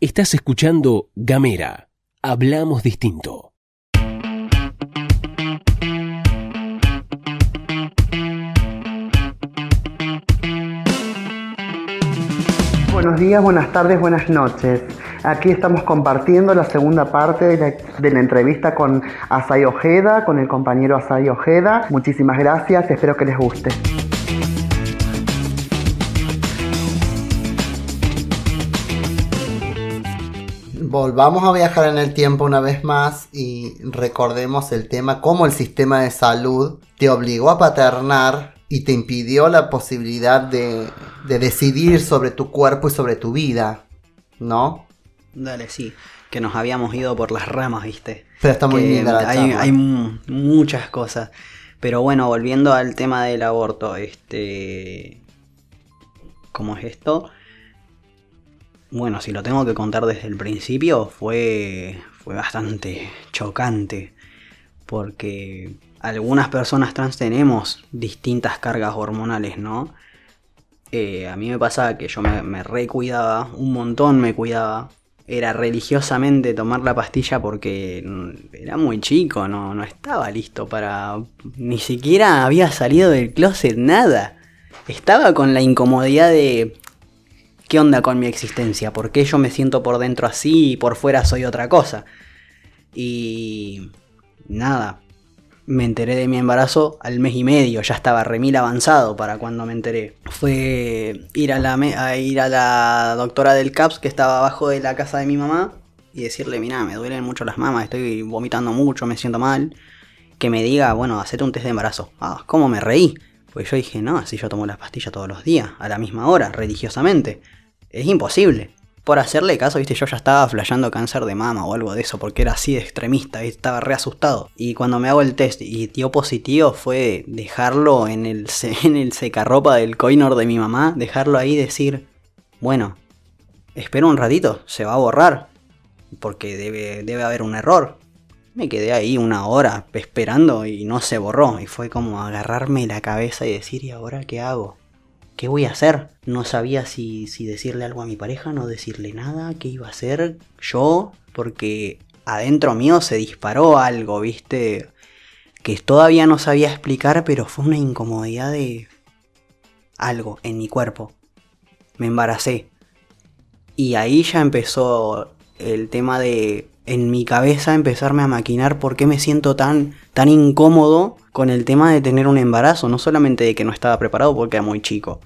Estás escuchando Gamera. Hablamos distinto. Buenos días, buenas tardes, buenas noches. Aquí estamos compartiendo la segunda parte de la, entrevista con Asai Ojeda, con el compañero Asai Ojeda. Muchísimas gracias, espero que les guste. Volvamos a viajar en el tiempo una vez más y recordemos el tema cómo el sistema de salud te obligó a paternar y te impidió la posibilidad de decidir sobre tu cuerpo y sobre tu vida, ¿no? Dale, sí, que nos habíamos ido por las ramas, ¿viste? Pero está muy linda la hay, hay mu- muchas cosas. Pero bueno, volviendo al tema del aborto, este. ¿Cómo es esto? Bueno, si lo tengo que contar desde el principio, fue. fue bastante chocante. Porque algunas personas trans tenemos distintas cargas hormonales, ¿no? Eh, a mí me pasaba que yo me, me recuidaba, un montón me cuidaba. Era religiosamente tomar la pastilla porque era muy chico, no, no estaba listo para... Ni siquiera había salido del closet, nada. Estaba con la incomodidad de... ¿Qué onda con mi existencia? ¿Por qué yo me siento por dentro así y por fuera soy otra cosa? Y... Nada, me enteré de mi embarazo al mes y medio, ya estaba remil avanzado para cuando me enteré. Fue ir a la, a ir a la doctora del CAPS que estaba abajo de la casa de mi mamá y decirle, mira, me duelen mucho las mamas, estoy vomitando mucho, me siento mal. Que me diga, bueno, hacete un test de embarazo. Ah, ¿cómo me reí? Pues yo dije, no, si yo tomo las pastillas todos los días, a la misma hora, religiosamente. Es imposible. Por hacerle caso, viste, yo ya estaba flasheando cáncer de mama o algo de eso, porque era así de extremista, y estaba re asustado. Y cuando me hago el test y dio positivo fue dejarlo en el, en el secarropa del coinor de mi mamá, dejarlo ahí y decir, bueno, espera un ratito, se va a borrar, porque debe, debe haber un error. Me quedé ahí una hora esperando y no se borró. Y fue como agarrarme la cabeza y decir, ¿y ahora qué hago? ¿Qué voy a hacer? No sabía si, si decirle algo a mi pareja, no decirle nada, qué iba a hacer yo, porque adentro mío se disparó algo, viste, que todavía no sabía explicar, pero fue una incomodidad de algo en mi cuerpo. Me embaracé. Y ahí ya empezó el tema de en mi cabeza empezarme a maquinar por qué me siento tan, tan incómodo con el tema de tener un embarazo. No solamente de que no estaba preparado porque era muy chico,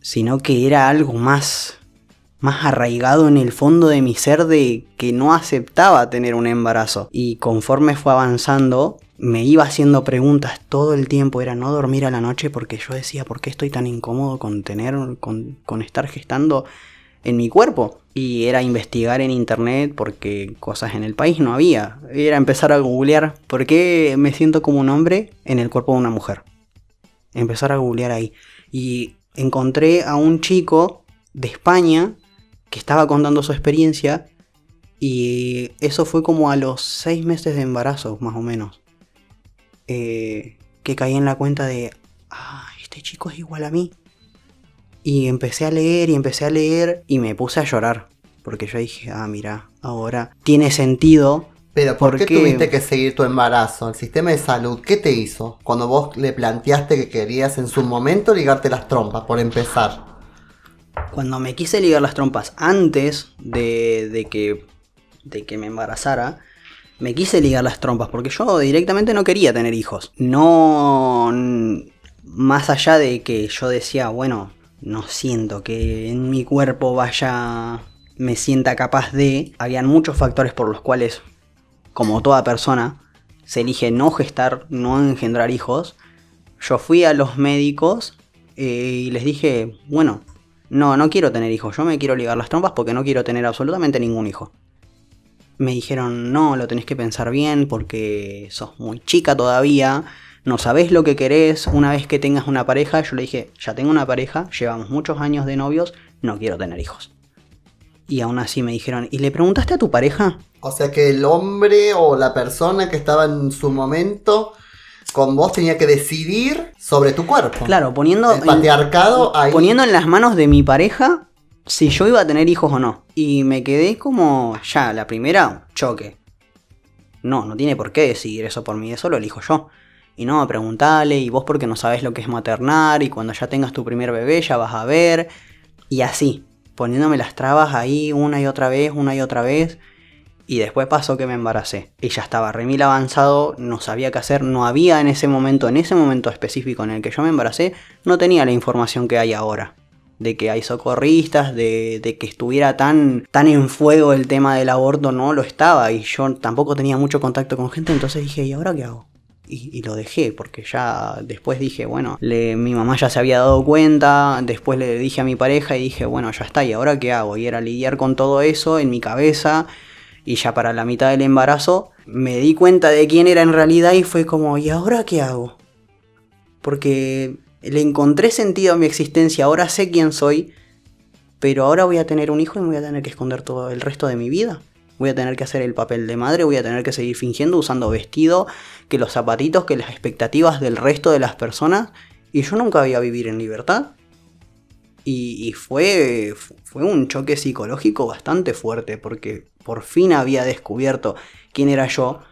sino que era algo más, más arraigado en el fondo de mi ser de que no aceptaba tener un embarazo. Y conforme fue avanzando, me iba haciendo preguntas todo el tiempo. Era no dormir a la noche porque yo decía, ¿por qué estoy tan incómodo con tener, con, con estar gestando en mi cuerpo? Y era investigar en internet porque cosas en el país no había. Era empezar a googlear por qué me siento como un hombre en el cuerpo de una mujer. Empezar a googlear ahí. Y encontré a un chico de España que estaba contando su experiencia. Y eso fue como a los seis meses de embarazo, más o menos. Eh, que caí en la cuenta de, ah, este chico es igual a mí. Y empecé a leer y empecé a leer y me puse a llorar. Porque yo dije, ah, mira, ahora tiene sentido. Pero ¿por, ¿por qué, tuviste que seguir tu embarazo? El sistema de salud, ¿qué te hizo? Cuando vos le planteaste que querías en su momento ligarte las trompas, por empezar. Cuando me quise ligar las trompas antes de, de que, de que me embarazara, me quise ligar las trompas porque yo directamente no quería tener hijos. No. Más allá de que yo decía, bueno, no siento que en mi cuerpo vaya. me sienta capaz de. Habían muchos factores por los cuales, como toda persona, se elige no gestar, no engendrar hijos. Yo fui a los médicos eh, y les dije, bueno, no, no quiero tener hijos, yo me quiero ligar las trompas porque no quiero tener absolutamente ningún hijo. Me dijeron, no, lo tenés que pensar bien porque sos muy chica todavía, no sabés lo que querés, una vez que tengas una pareja, yo le dije, ya tengo una pareja, llevamos muchos años de novios, no quiero tener hijos. Y aún así me dijeron, ¿y le preguntaste a tu pareja? O sea que el hombre o la persona que estaba en su momento con vos tenía que decidir sobre tu cuerpo. Claro, poniendo El patriarcado ahí. poniendo en las manos de mi pareja si yo iba a tener hijos o no. Y me quedé como, ya, la primera, choque. No, no tiene por qué decidir eso por mí, eso lo elijo yo. Y no, preguntale, y vos porque no sabes lo que es maternar, y cuando ya tengas tu primer bebé ya vas a ver. Y así, poniéndome las trabas ahí una y otra vez, una y otra vez. Y después pasó que me embaracé. Y ya estaba remil avanzado, no sabía qué hacer, no había en ese momento, en ese momento específico en el que yo me embaracé, no tenía la información que hay ahora. De que hay socorristas, de, de que estuviera tan, tan en fuego el tema del aborto, no lo estaba. Y yo tampoco tenía mucho contacto con gente, entonces dije, ¿y ahora qué hago? Y, lo dejé, porque ya después dije, bueno, le- mi mamá ya se había dado cuenta, después le dije a mi pareja y dije, bueno, ya está, ¿y ahora qué hago? Y era lidiar con todo eso en mi cabeza, y ya para la mitad del embarazo me di cuenta de quién era en realidad y fue como, ¿y ahora qué hago? Porque le encontré sentido a mi existencia, ahora sé quién soy, pero ahora voy a tener un hijo y me voy a tener que esconder todo el resto de mi vida. Voy a tener que hacer el papel de madre, voy a tener que seguir fingiendo, usando vestido, que los zapatitos, que las expectativas del resto de las personas. Y yo nunca voy a vivir en libertad. Y, fue, fue un choque psicológico bastante fuerte porque por fin había descubierto quién era yo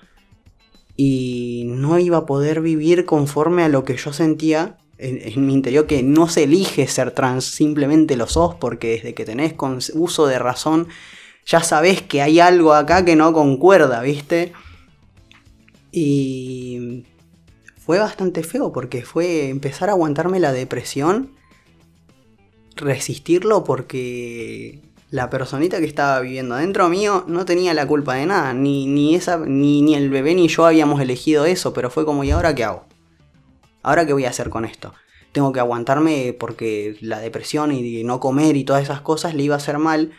y no iba a poder vivir conforme a lo que yo sentía en, en mi interior, que no se elige ser trans, simplemente lo sos porque desde que tenés uso de razón ya sabés que hay algo acá que no concuerda, ¿viste? Y fue bastante feo porque fue empezar a aguantarme la depresión, resistirlo porque la personita que estaba viviendo dentro mío no tenía la culpa de nada, ni, ni, esa, ni, ni el bebé ni yo habíamos elegido eso, pero fue como, ¿y ahora qué hago? ¿Ahora qué voy a hacer con esto? Tengo que aguantarme porque la depresión y no comer y todas esas cosas le iba a hacer mal.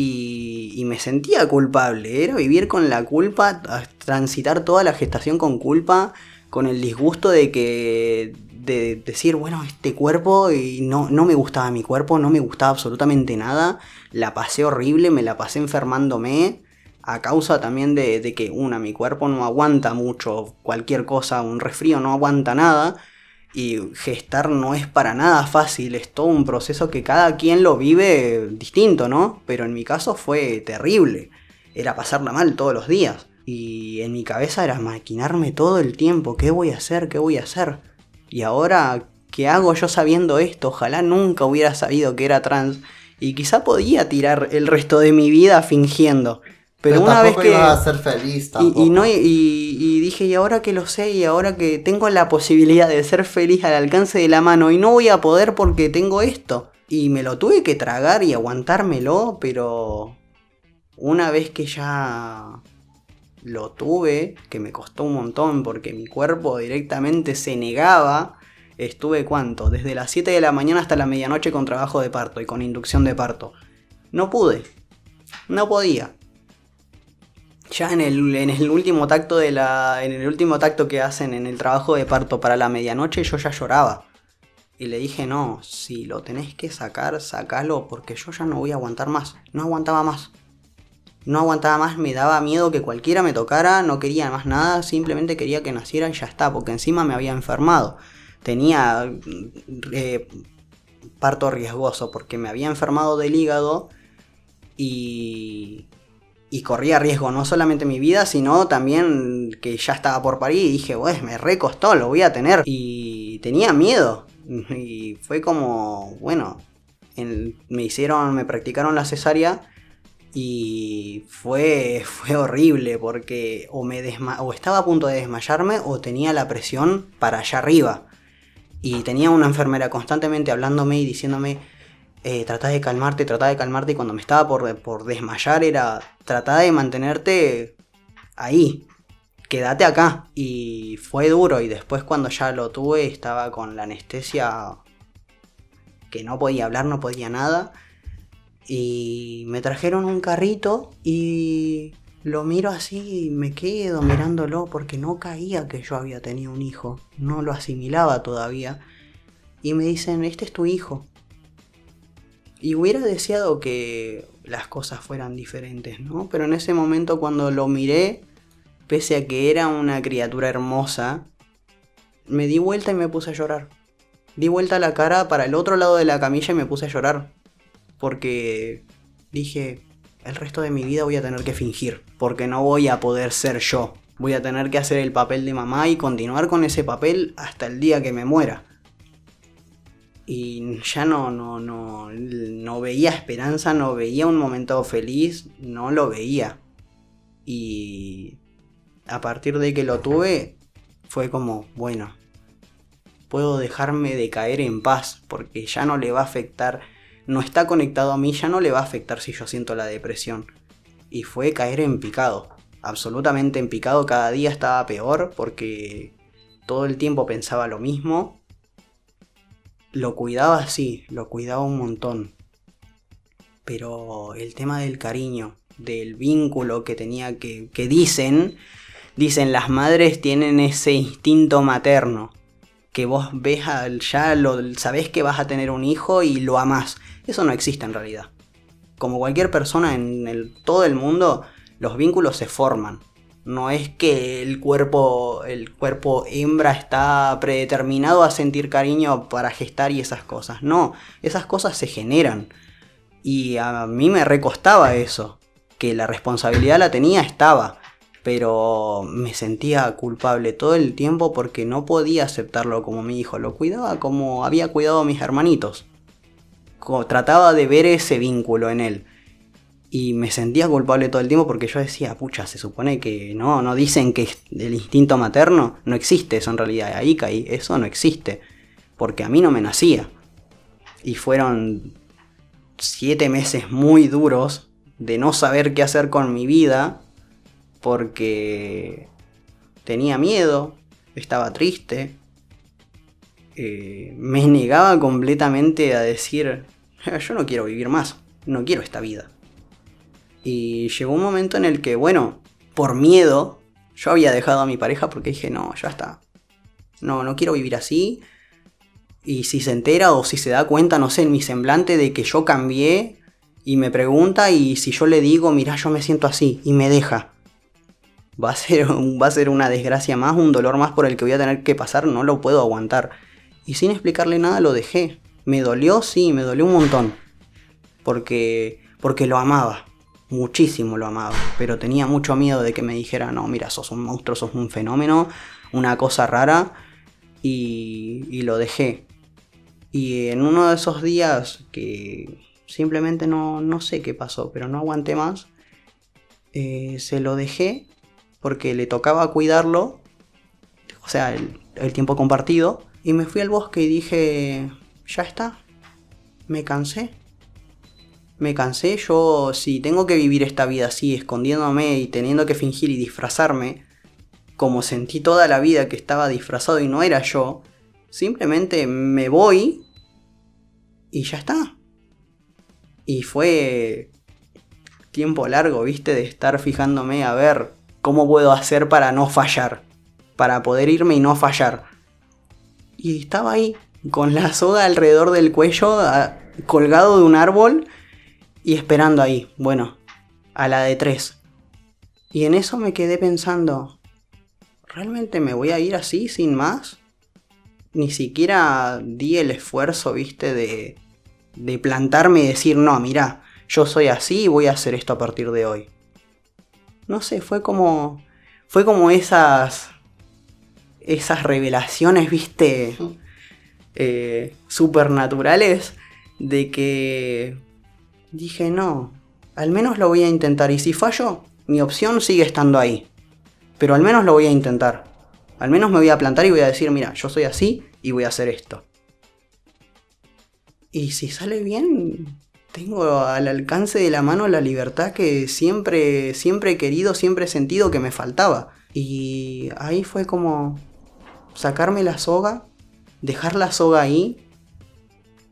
Y, y me sentía culpable. Era vivir con la culpa, transitar toda la gestación con culpa, con el disgusto de que. de decir, bueno, este cuerpo y no, no me gustaba mi cuerpo, no me gustaba absolutamente nada. La pasé horrible, me la pasé enfermándome. A causa también de, de que, una, mi cuerpo no aguanta mucho cualquier cosa, un resfrío no aguanta nada. Y gestar no es para nada fácil, es todo un proceso que cada quien lo vive distinto, ¿no? Pero en mi caso fue terrible. Era pasarla mal todos los días. Y en mi cabeza era maquinarme todo el tiempo. ¿Qué voy a hacer? ¿Qué voy a hacer? Y ahora, ¿qué hago yo sabiendo esto? Ojalá nunca hubiera sabido que era trans. Y quizá podía tirar el resto de mi vida fingiendo. Pero, una vez que... ibas a ser feliz Y, tampoco. y no, y, y dije, y ahora que lo sé, y ahora que tengo la posibilidad de ser feliz al alcance de la mano, y no voy a poder porque tengo esto. Y me lo tuve que tragar y aguantármelo, pero una vez que ya lo tuve, que me costó un montón porque mi cuerpo directamente se negaba, estuve cuánto, desde las 7 de la mañana hasta la medianoche con trabajo de parto y con inducción de parto. No pude, no podía. Ya en el, en el último tacto de la. En el último tacto que hacen en el trabajo de parto para la medianoche, yo ya lloraba. Y le dije, no, si lo tenés que sacar, sacalo, porque yo ya no voy a aguantar más. No aguantaba más. No aguantaba más, me daba miedo que cualquiera me tocara, no quería más nada, simplemente quería que naciera y ya está, porque encima me había enfermado. Tenía eh, parto riesgoso, porque me había enfermado del hígado y, y corría riesgo no solamente mi vida, sino también que ya estaba por parir y dije, pues me recostó, lo voy a tener. Y tenía miedo. Y fue como, bueno, en- me hicieron, me practicaron la cesárea y fue, fue horrible porque o, me o estaba a punto de desmayarme o tenía la presión para allá arriba. Y tenía una enfermera constantemente hablándome y diciéndome, eh, de calmarte, trata de calmarte. Y cuando me estaba por, por desmayar era, trata de mantenerte ahí, quédate acá. Y fue duro. Y después cuando ya lo tuve estaba con la anestesia que no podía hablar, no podía nada. Y me trajeron un carrito y lo miro así y me quedo mirándolo porque no caía que yo había tenido un hijo. No lo asimilaba todavía. Y me dicen, este es tu hijo. Y hubiera deseado que las cosas fueran diferentes, ¿no? Pero en ese momento cuando lo miré, pese a que era una criatura hermosa, me di vuelta y me puse a llorar. Di vuelta la cara para el otro lado de la camilla y me puse a llorar. Porque dije, el resto de mi vida voy a tener que fingir. Porque no voy a poder ser yo. Voy a tener que hacer el papel de mamá y continuar con ese papel hasta el día que me muera. Y ya no, no, no, no veía esperanza, no veía un momento feliz, no lo veía. Y a partir de que lo tuve, fue como, bueno, puedo dejarme de caer en paz, porque ya no le va a afectar, no está conectado a mí, ya no le va a afectar si yo siento la depresión. Y fue caer en picado, absolutamente en picado, cada día estaba peor porque todo el tiempo pensaba lo mismo. Lo cuidaba sí, lo cuidaba un montón. Pero el tema del cariño, del vínculo que tenía que, que dicen, dicen las madres tienen ese instinto materno, que vos ves al, ya lo sabés que vas a tener un hijo y lo amás. Eso no existe en realidad. Como cualquier persona en todo el mundo, los vínculos se forman. No es que el cuerpo, el cuerpo hembra está predeterminado a sentir cariño para gestar y esas cosas. No, esas cosas se generan. Y a mí me recostaba eso. Que la responsabilidad la tenía, estaba. Pero me sentía culpable todo el tiempo porque no podía aceptarlo como mi hijo. Lo cuidaba como había cuidado a mis hermanitos. Trataba de ver ese vínculo en él. Y me sentía culpable todo el tiempo porque yo decía, pucha, se supone que no, no dicen que el instinto materno no existe eso en realidad. Ahí caí, eso no existe. Porque a mí no me nacía. Y fueron siete meses muy duros de no saber qué hacer con mi vida porque tenía miedo, estaba triste, eh, me negaba completamente a decir, yo no quiero vivir más, no quiero esta vida. Y llegó un momento en el que, bueno, por miedo, yo había dejado a mi pareja porque dije, no, ya está. No, no quiero vivir así. Y si se entera o si se da cuenta, no sé, en mi semblante de que yo cambié y me pregunta y si yo le digo, mira, yo me siento así y me deja. Va a, ser, va a ser una desgracia más, un dolor más por el que voy a tener que pasar, no lo puedo aguantar. Y sin explicarle nada lo dejé. Me dolió, sí, me dolió un montón. Porque, porque lo amaba muchísimo lo amaba, pero tenía mucho miedo de que me dijera, no, mira, sos un monstruo, sos un fenómeno, una cosa rara, y, lo dejé. Y en uno de esos días que simplemente no, no sé qué pasó, pero no aguanté más, eh, se lo dejé porque le tocaba cuidarlo, o sea, el, el tiempo compartido, y me fui al bosque y dije, ya está, me cansé, me cansé, yo si tengo que vivir esta vida así, escondiéndome y teniendo que fingir y disfrazarme, como sentí toda la vida que estaba disfrazado y no era yo, simplemente me voy y ya está. Y fue tiempo largo, viste, de estar fijándome a ver cómo puedo hacer para no fallar, para poder irme y no fallar. Y estaba ahí, con la soga alrededor del cuello, colgado de un árbol, y esperando ahí, bueno, a la de tres. Y en eso me quedé pensando, ¿realmente me voy a ir así, sin más? Ni siquiera di el esfuerzo, viste, de, de plantarme y decir, no, mira, yo soy así y voy a hacer esto a partir de hoy. No sé, fue como, fue como esas, esas revelaciones, viste, eh, supernaturales de que dije, no, al menos lo voy a intentar y si fallo, mi opción sigue estando ahí. Pero al menos lo voy a intentar. Al menos me voy a plantar y voy a decir, mira, yo soy así y voy a hacer esto. Y si sale bien, tengo al alcance de la mano la libertad que siempre, siempre he querido, siempre he sentido que me faltaba. Y ahí fue como sacarme la soga, dejar la soga ahí,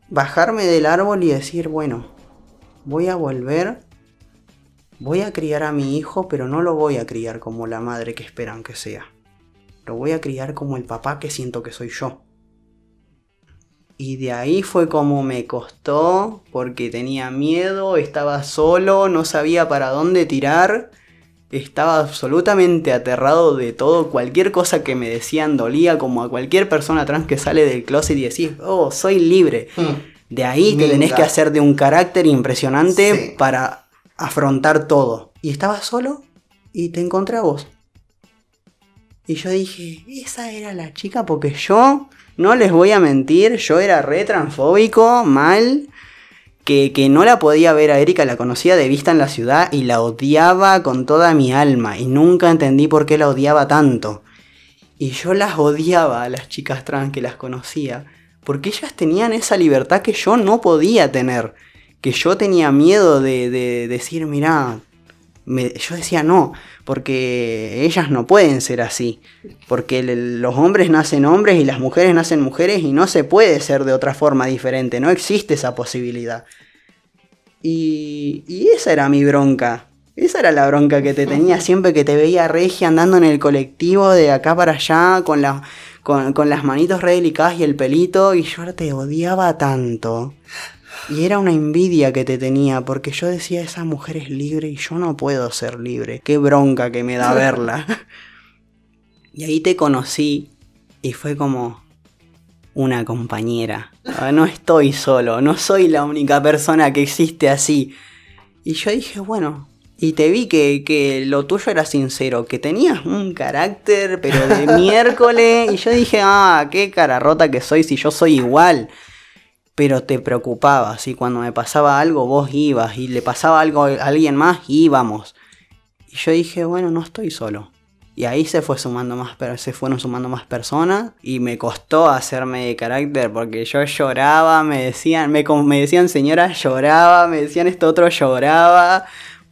bajarme del árbol y decir, bueno, voy a volver, voy a criar a mi hijo, pero no lo voy a criar como la madre que esperan que sea. Lo voy a criar como el papá que siento que soy yo. Y de ahí fue como me costó, porque tenía miedo, estaba solo, no sabía para dónde tirar. Estaba absolutamente aterrado de todo. Cualquier cosa que me decían dolía, como a cualquier persona trans que sale del closet y decís, oh, soy libre. Hmm. De ahí te tenés Minga. que hacer de un carácter impresionante Sí. para afrontar todo. Y estaba solo y te encontré a vos. Y yo dije, esa era la chica porque yo, no les voy a mentir, yo era re transfóbico, mal, que, que no la podía ver a Erika, la conocía de vista en la ciudad y la odiaba con toda mi alma y nunca entendí por qué la odiaba tanto. Y yo las odiaba a las chicas trans que las conocía, porque ellas tenían esa libertad que yo no podía tener, que yo tenía miedo de, de decir, mirá, yo decía no, porque ellas no pueden ser así, porque los hombres nacen hombres y las mujeres nacen mujeres y no se puede ser de otra forma diferente, no existe esa posibilidad. Y, y esa era mi bronca, esa era la bronca que te tenía siempre que te veía regia andando en el colectivo de acá para allá con, la, con, con las manitos re delicadas y el pelito y yo te odiaba tanto. Y era una envidia que te tenía, porque yo decía, esa mujer es libre y yo no puedo ser libre. Qué bronca que me da verla. y ahí te conocí y fue como una compañera. Ah, No estoy solo, no soy la única persona que existe así. Y yo dije, bueno, y te vi que, que lo tuyo era sincero, que tenías un carácter, pero de miércoles. Y yo dije, ah, qué cara rota que soy si yo soy igual pero te preocupabas y cuando me pasaba algo vos ibas y le pasaba algo a alguien más íbamos. Y yo dije, bueno, no estoy solo. Y ahí se fue sumando más se fueron sumando más personas y me costó hacerme de carácter porque yo lloraba, me decían, me, me decían señora lloraba, me decían esto otro lloraba,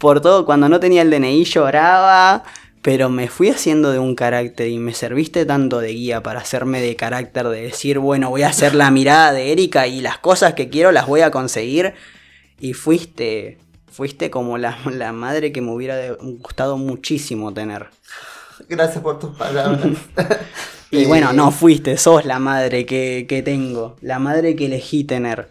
por todo, cuando no tenía el DNI lloraba, pero me fui haciendo de un carácter y me serviste tanto de guía para hacerme de carácter, de decir, bueno, voy a hacer la mirada de Erika y las cosas que quiero las voy a conseguir. Y fuiste, fuiste como la, la madre que me hubiera gustado muchísimo tener. Gracias por tus palabras. Y Eh, bueno, no fuiste, sos la madre que, que tengo, la madre que elegí tener.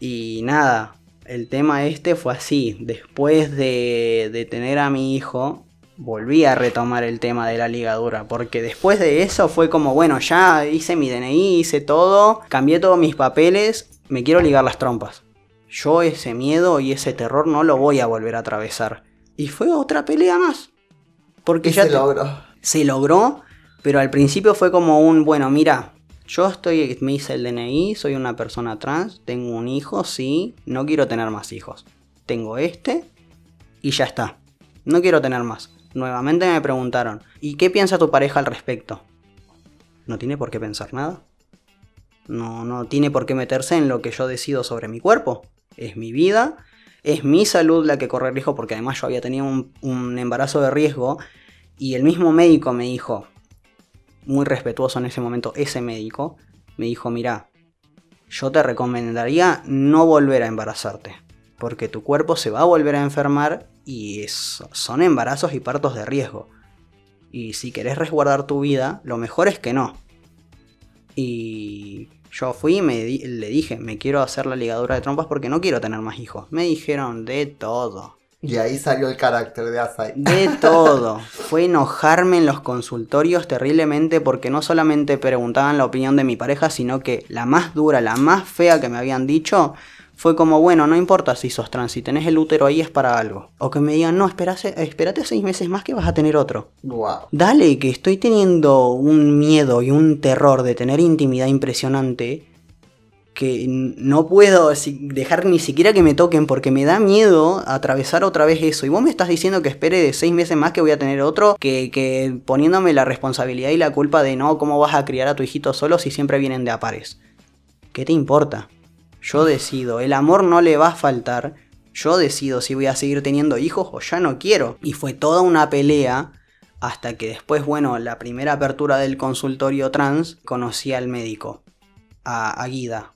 Y nada, el tema este fue así. Después de, de tener a mi hijo, volví a retomar el tema de la ligadura. Porque después de eso fue como, bueno, ya hice mi DNI, hice todo, cambié todos mis papeles, me quiero ligar las trompas. Yo ese miedo y ese terror no lo voy a volver a atravesar. Y fue otra pelea más. Porque Y ya se te- logró. se logró, pero al principio fue como un, bueno, mira, yo estoy, me hice el DNI, soy una persona trans, tengo un hijo, sí, no quiero tener más hijos. Tengo este y ya está. No quiero tener más. Nuevamente me preguntaron, ¿y qué piensa tu pareja al respecto? No tiene por qué pensar nada. No, no tiene por qué meterse en lo que yo decido sobre mi cuerpo. Es mi vida, es mi salud la que corre riesgo porque además yo había tenido un, un embarazo de riesgo y el mismo médico me dijo, muy respetuoso en ese momento, ese médico, me dijo, mira, yo te recomendaría no volver a embarazarte, porque tu cuerpo se va a volver a enfermar y son embarazos y partos de riesgo. Y si querés resguardar tu vida, lo mejor es que no. Y yo fui y le dije, me quiero hacer la ligadura de trompas porque no quiero tener más hijos. Me dijeron de todo. Y ahí salió el carácter de Asai. De todo. Fue enojarme en los consultorios terriblemente porque no solamente preguntaban la opinión de mi pareja, sino que la más dura, la más fea que me habían dicho fue como, bueno, no importa si sos trans, si tenés el útero ahí es para algo. O que me digan, no, esperase, espérate seis meses más que vas a tener otro. Wow. Dale, que estoy teniendo un miedo y un terror de tener intimidad impresionante que no puedo dejar ni siquiera que me toquen porque me da miedo atravesar otra vez eso. Y vos me estás diciendo que espere de seis meses más que voy a tener otro, que, que poniéndome la responsabilidad y la culpa de no, ¿cómo vas a criar a tu hijito solo si siempre vienen de a pares? ¿Qué te importa? Yo decido, el amor no le va a faltar. Yo decido si voy a seguir teniendo hijos o ya no quiero. Y fue toda una pelea hasta que después, bueno, la primera apertura del consultorio trans, conocí al médico, a, a Guida.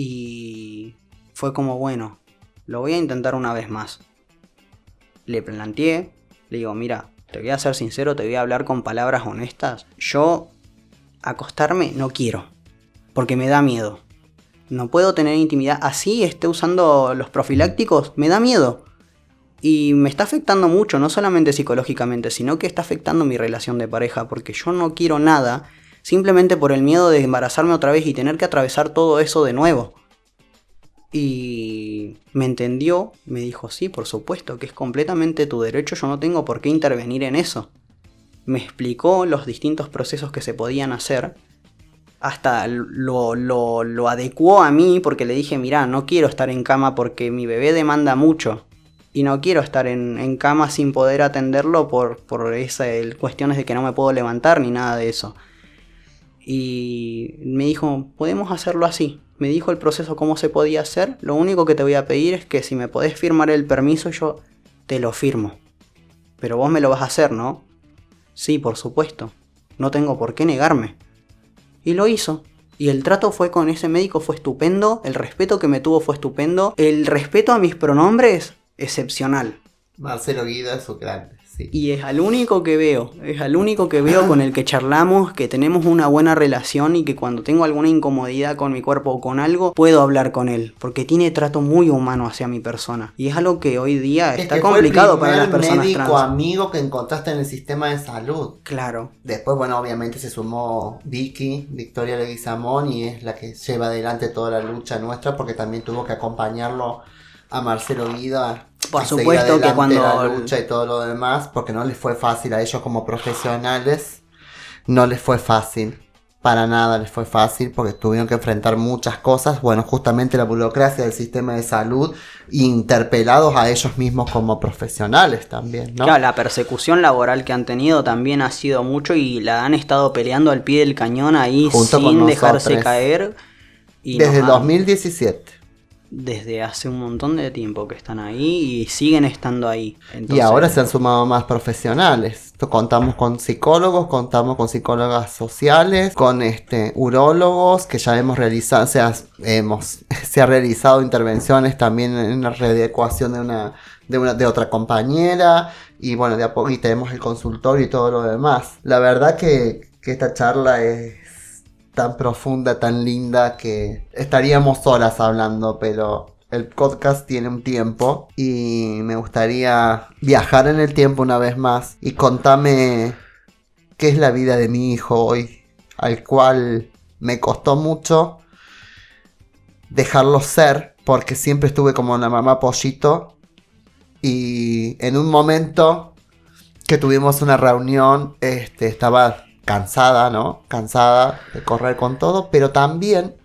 Y fue como, bueno, lo voy a intentar una vez más. Le planteé, le digo, mira, te voy a ser sincero, te voy a hablar con palabras honestas. Yo acostarme no quiero, porque me da miedo. No puedo tener intimidad así, esté usando los profilácticos, me da miedo. Y me está afectando mucho, no solamente psicológicamente, sino que está afectando mi relación de pareja, porque yo no quiero nada simplemente por el miedo de embarazarme otra vez y tener que atravesar todo eso de nuevo. Y me entendió, me dijo, sí, por supuesto, que es completamente tu derecho, yo no tengo por qué intervenir en eso. Me explicó los distintos procesos que se podían hacer, hasta lo, lo, lo adecuó a mí porque le dije, mira, no quiero estar en cama porque mi bebé demanda mucho y no quiero estar en, cama sin poder atenderlo por, por esas cuestiones de que no me puedo levantar ni nada de eso. Y me dijo, podemos hacerlo así. Me dijo el proceso cómo se podía hacer. Lo único que te voy a pedir es que si me podés firmar el permiso, yo te lo firmo. Pero vos me lo vas a hacer, ¿no? Sí, por supuesto. No tengo por qué negarme. Y lo hizo. Y el trato fue con ese médico fue estupendo, el respeto que me tuvo fue estupendo, el respeto a mis pronombres excepcional. Marcelo Guida es grande. Sí. Y es al único que veo, es al único que veo con el que charlamos, que tenemos una buena relación y que cuando tengo alguna incomodidad con mi cuerpo o con algo, puedo hablar con él, porque tiene trato muy humano hacia mi persona. Y es algo que hoy día está complicado para las personas médico trans. amigo que encontraste en el sistema de salud. Claro. Después, bueno, obviamente se sumó Vicky, Victoria Leguizamón, y es la que lleva adelante toda la lucha nuestra, porque también tuvo que acompañarlo a Marcelo Guida. Por supuesto que cuando. La lucha y todo lo demás, porque no les fue fácil a ellos como profesionales. No les fue fácil. Para nada les fue fácil porque tuvieron que enfrentar muchas cosas. Bueno, justamente la burocracia del sistema de salud, interpelados a ellos mismos como profesionales también, ¿no? Claro, la persecución laboral que han tenido también ha sido mucho y la han estado peleando al pie del cañón ahí sin dejarse caer. Desde el 2017 desde hace un montón de tiempo que están ahí y siguen estando ahí. y ahora se han sumado más profesionales. Contamos con psicólogos, contamos con psicólogas sociales, con este urólogos que ya hemos realizado, o sea, hemos, se ha realizado intervenciones también en la readecuación de una, de una, de otra compañera, y bueno, de a poco y tenemos el consultorio y todo lo demás. La verdad que, que esta charla es tan profunda, tan linda que estaríamos solas hablando, pero el podcast tiene un tiempo y me gustaría viajar en el tiempo una vez más y contame qué es la vida de mi hijo hoy, al cual me costó mucho dejarlo ser, porque siempre estuve como una mamá pollito y en un momento que tuvimos una reunión, este, estaba cansada, ¿no? Cansada de correr con todo, pero también,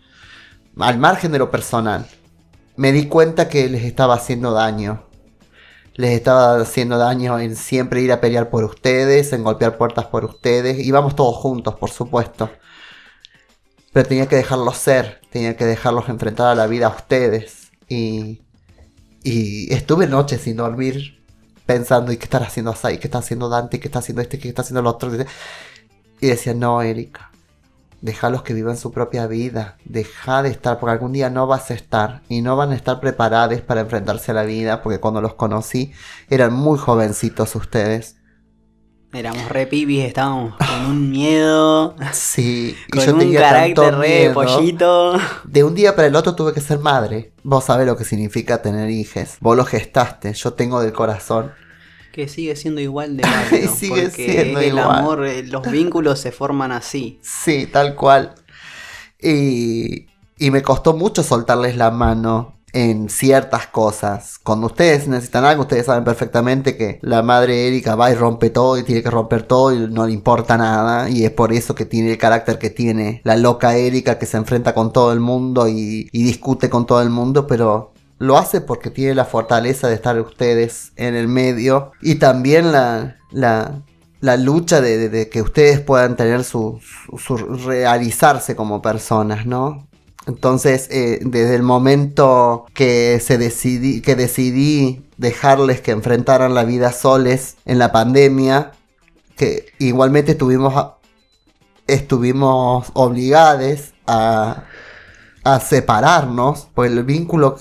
al margen de lo personal, me di cuenta que les estaba haciendo daño. Les estaba haciendo daño en siempre ir a pelear por ustedes, en golpear puertas por ustedes. Íbamos todos juntos, por supuesto. Pero tenía que dejarlos ser, tenía que dejarlos enfrentar a la vida a ustedes. Y, y estuve noches sin dormir pensando, ¿y qué estará haciendo Asai? ¿Qué está haciendo Dante? ¿Qué está haciendo este? ¿Qué está haciendo el otro? Y decía, no, Erika, déjalos que vivan su propia vida, deja de estar, porque algún día no vas a estar y no van a estar preparados para enfrentarse a la vida, porque cuando los conocí eran muy jovencitos ustedes. Éramos re pibis, estábamos con un miedo. Sí, y yo un tenía carácter re pollito. De un día para el otro tuve que ser madre. Vos sabés lo que significa tener hijos. Vos lo gestaste, yo tengo del corazón que sigue siendo igual de válido. sigue siendo el amor, eh, los vínculos se forman así. Sí, tal cual. Y, y me costó mucho soltarles la mano en ciertas cosas. Cuando ustedes necesitan algo, ustedes saben perfectamente que la madre Erika va y rompe todo y tiene que romper todo y no le importa nada. Y es por eso que tiene el carácter que tiene la loca Erika que se enfrenta con todo el mundo y, y discute con todo el mundo, pero lo hace porque tiene la fortaleza de estar ustedes en el medio y también la, la, lucha de, que ustedes puedan tener su, su, realizarse como personas, ¿no? Entonces, eh, desde el momento que, se decidí, que decidí dejarles que enfrentaran la vida soles en la pandemia, que igualmente estuvimos, estuvimos obligados a, a separarnos, pues el vínculo